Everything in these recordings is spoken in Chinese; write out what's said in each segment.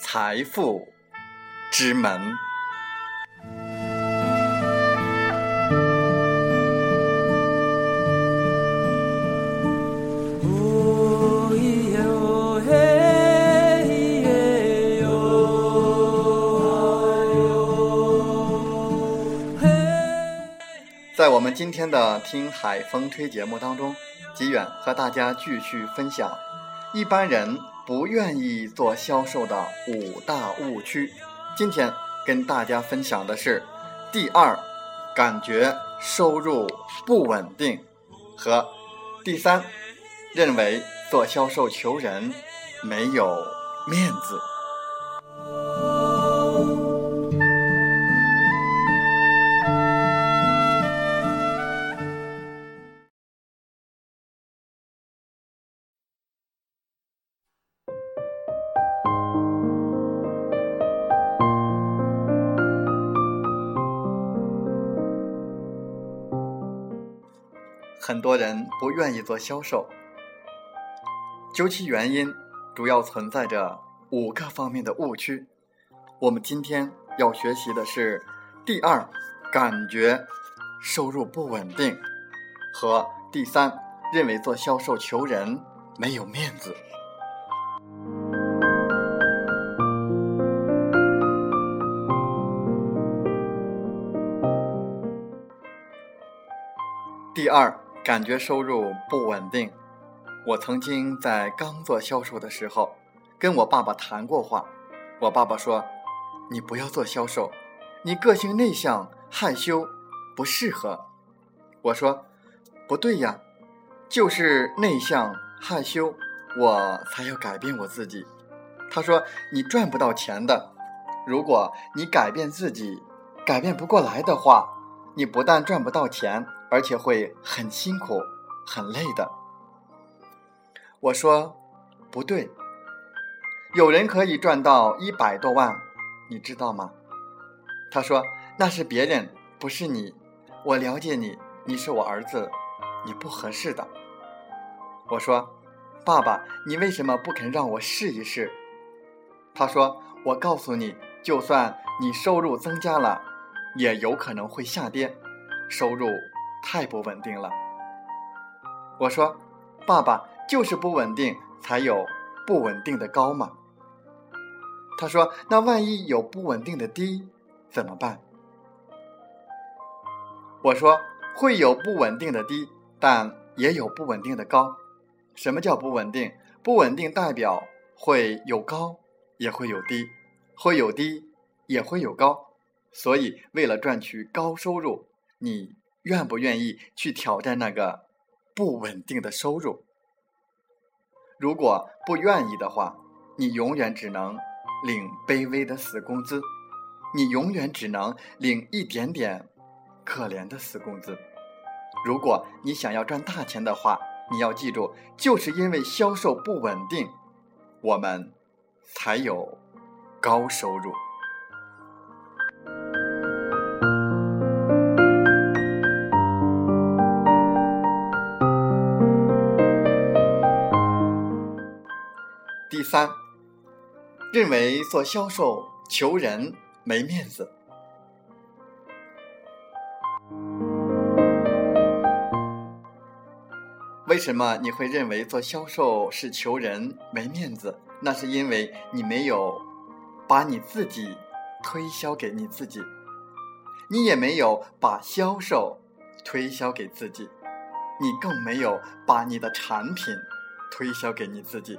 财富之门。在我们今天的《听海风吹》节目当中，吉远和大家继续分享一般人。不愿意做销售的五大误区，今天跟大家分享的是第二，感觉收入不稳定和第三，认为做销售求人没有面子。很多人不愿意做销售，究其原因，主要存在着五个方面的误区。我们今天要学习的是第二，感觉收入不稳定，和第三，认为做销售求人没有面子。第二。感觉收入不稳定。我曾经在刚做销售的时候，跟我爸爸谈过话。我爸爸说：“你不要做销售，你个性内向害羞，不适合。”我说：“不对呀，就是内向害羞，我才要改变我自己。”他说：“你赚不到钱的，如果你改变自己，改变不过来的话，你不但赚不到钱。”而且会很辛苦、很累的。我说不对，有人可以赚到一百多万，你知道吗？他说那是别人，不是你。我了解你，你是我儿子，你不合适的。我说爸爸，你为什么不肯让我试一试？他说我告诉你，就算你收入增加了，也有可能会下跌，收入。太不稳定了，我说，爸爸就是不稳定，才有不稳定的高嘛。他说，那万一有不稳定的低怎么办？我说，会有不稳定的低，但也有不稳定的高。什么叫不稳定？不稳定代表会有高，也会有低，会有低，也会有高。所以，为了赚取高收入，你。愿不愿意去挑战那个不稳定的收入？如果不愿意的话，你永远只能领卑微的死工资，你永远只能领一点点可怜的死工资。如果你想要赚大钱的话，你要记住，就是因为销售不稳定，我们才有高收入。三，认为做销售求人没面子。为什么你会认为做销售是求人没面子？那是因为你没有把你自己推销给你自己，你也没有把销售推销给自己，你更没有把你的产品推销给你自己。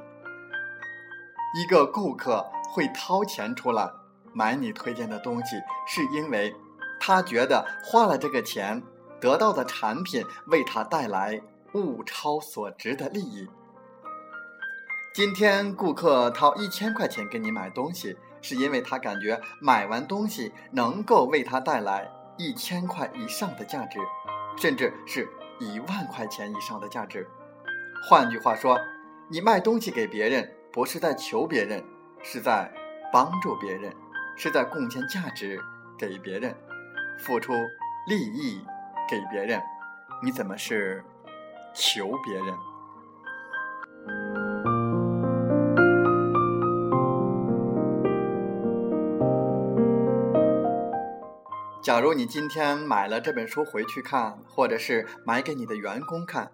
一个顾客会掏钱出来买你推荐的东西，是因为他觉得花了这个钱得到的产品为他带来物超所值的利益。今天顾客掏一千块钱给你买东西，是因为他感觉买完东西能够为他带来一千块以上的价值，甚至是一万块钱以上的价值。换句话说，你卖东西给别人，不是在求别人，是在帮助别人，是在贡献价值给别人，付出利益给别人。你怎么是求别人？假如你今天买了这本书回去看，或者是买给你的员工看，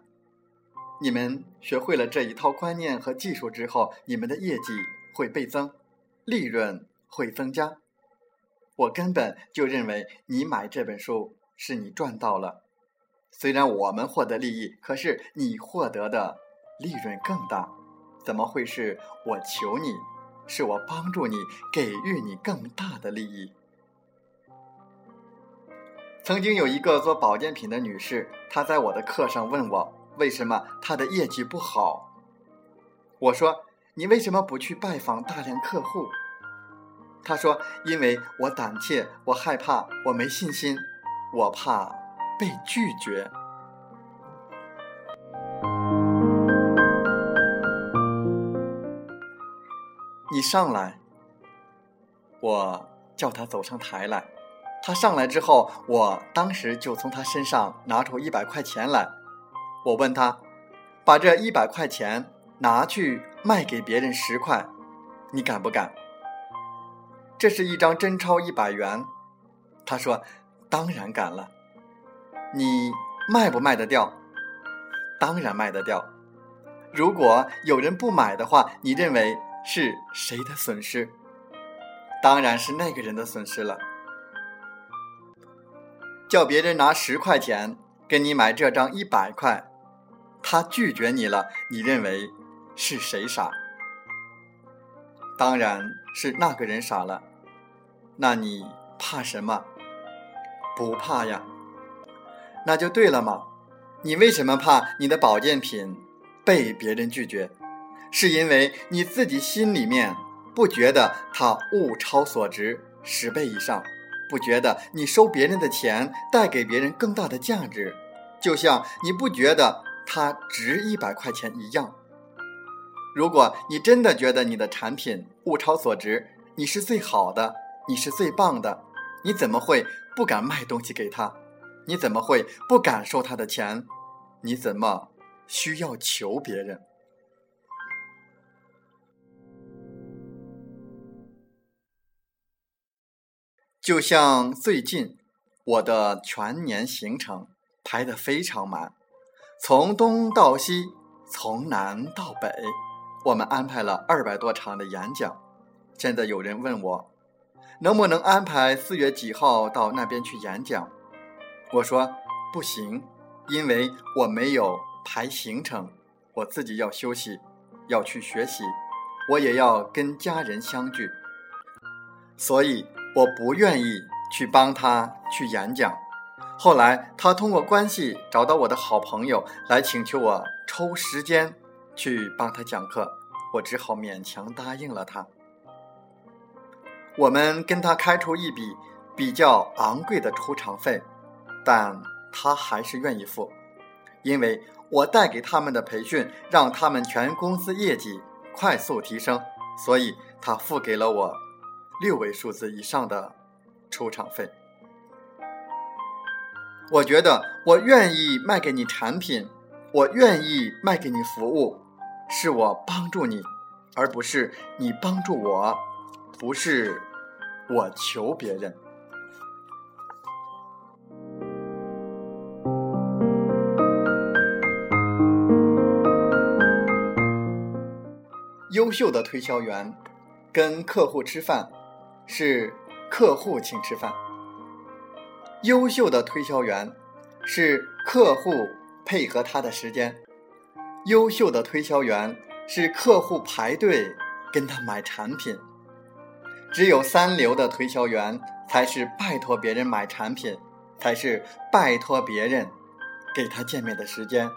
你们学会了这一套观念和技术之后，你们的业绩会倍增，利润会增加。我根本就认为你买这本书是你赚到了，虽然我们获得利益，可是你获得的利润更大。怎么会是我求你？是我帮助你，给予你更大的利益。曾经有一个做保健品的女士，她在我的课上问我为什么他的业绩不好。我说：“你为什么不去拜访大量客户？”他说：“因为我胆怯，我害怕，我没信心，我怕被拒绝。”你上来，我叫他走上台来。他上来之后，我当时就从他身上拿出一百块钱来。我问他：“把这一百块钱拿去卖给别人十块，你敢不敢？”这是一张真钞一百元。他说：“当然敢了。”你卖不卖得掉？当然卖得掉。如果有人不买的话，你认为是谁的损失？当然是那个人的损失了。叫别人拿十块钱跟你买这张一百块，他拒绝你了，你认为是谁傻？当然是那个人傻了。那你怕什么？不怕呀。那就对了嘛。你为什么怕你的保健品被别人拒绝？是因为你自己心里面不觉得它物超所值十倍以上。不觉得你收别人的钱带给别人更大的价值，就像你不觉得它值一百块钱一样。如果你真的觉得你的产品物超所值，你是最好的，你是最棒的，你怎么会不敢卖东西给他？你怎么会不敢收他的钱？你怎么需要求别人？就像最近我的全年行程排得非常满，从东到西，从南到北，我们安排了二百多场的演讲。现在有人问我，能不能安排四月几号到那边去演讲？我说不行，因为我没有排行程，我自己要休息，要去学习，我也要跟家人相聚，所以。我不愿意去帮他去演讲，后来他通过关系找到我的好朋友来请求我抽时间去帮他讲课，我只好勉强答应了他。我们跟他开出一笔比较昂贵的出场费，但他还是愿意付，因为我带给他们的培训让他们全公司业绩快速提升，所以他付给了我。六位数字以上的出场费，我觉得我愿意卖给你产品我愿意卖给你服务是我帮助你而不是你帮助我不是我求别人。优秀的推销员跟客户吃饭是客户请吃饭。优秀的推销员是客户配合他的时间。优秀的推销员是客户排队跟他买产品。只有三流的推销员才是拜托别人买产品，才是拜托别人给他见面的时间，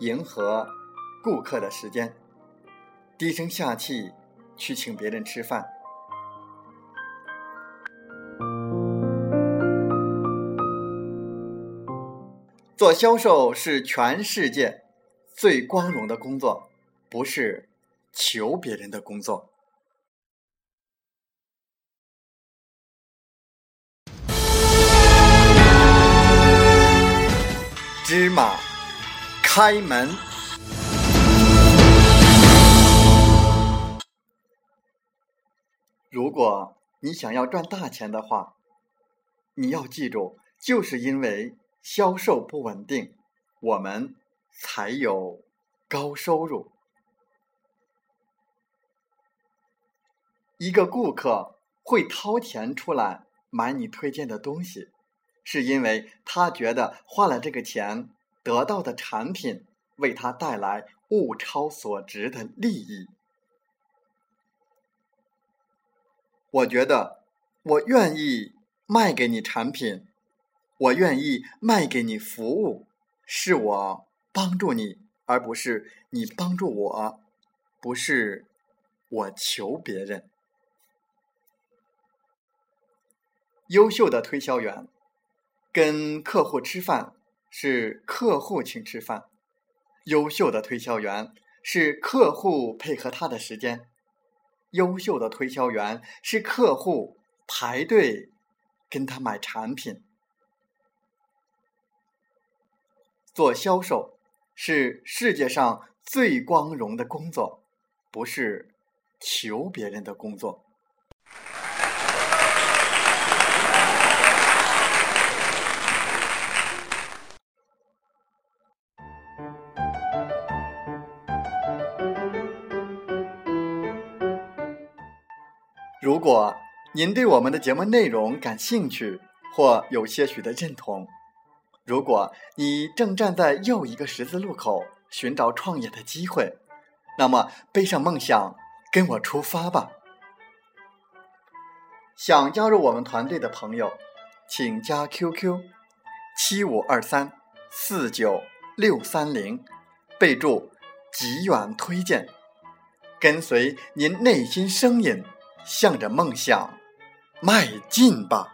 迎合顾客的时间。低声下气去请别人吃饭。做销售是全世界最光荣的工作，不是求别人的工作。芝麻开门。如果你想要赚大钱的话，你要记住，就是因为销售不稳定，我们才有高收入。一个顾客会掏钱出来买你推荐的东西，是因为他觉得花了这个钱得到的产品为他带来物超所值的利益。我觉得，我愿意卖给你产品，我愿意卖给你服务，是我帮助你，而不是你帮助我，不是我求别人。优秀的推销员跟客户吃饭是客户请吃饭，优秀的推销员是客户配合他的时间。优秀的推销员是客户排队跟他买产品。做销售是世界上最光荣的工作，不是求别人的工作。如果您对我们的节目内容感兴趣，或有些许的认同；如果你正站在又一个十字路口寻找创业的机会，那么背上梦想，跟我出发吧！想加入我们团队的朋友，请加 QQ 七五二三四九六三零，备注“极远推荐”，跟随您内心声音。向着梦想迈进吧！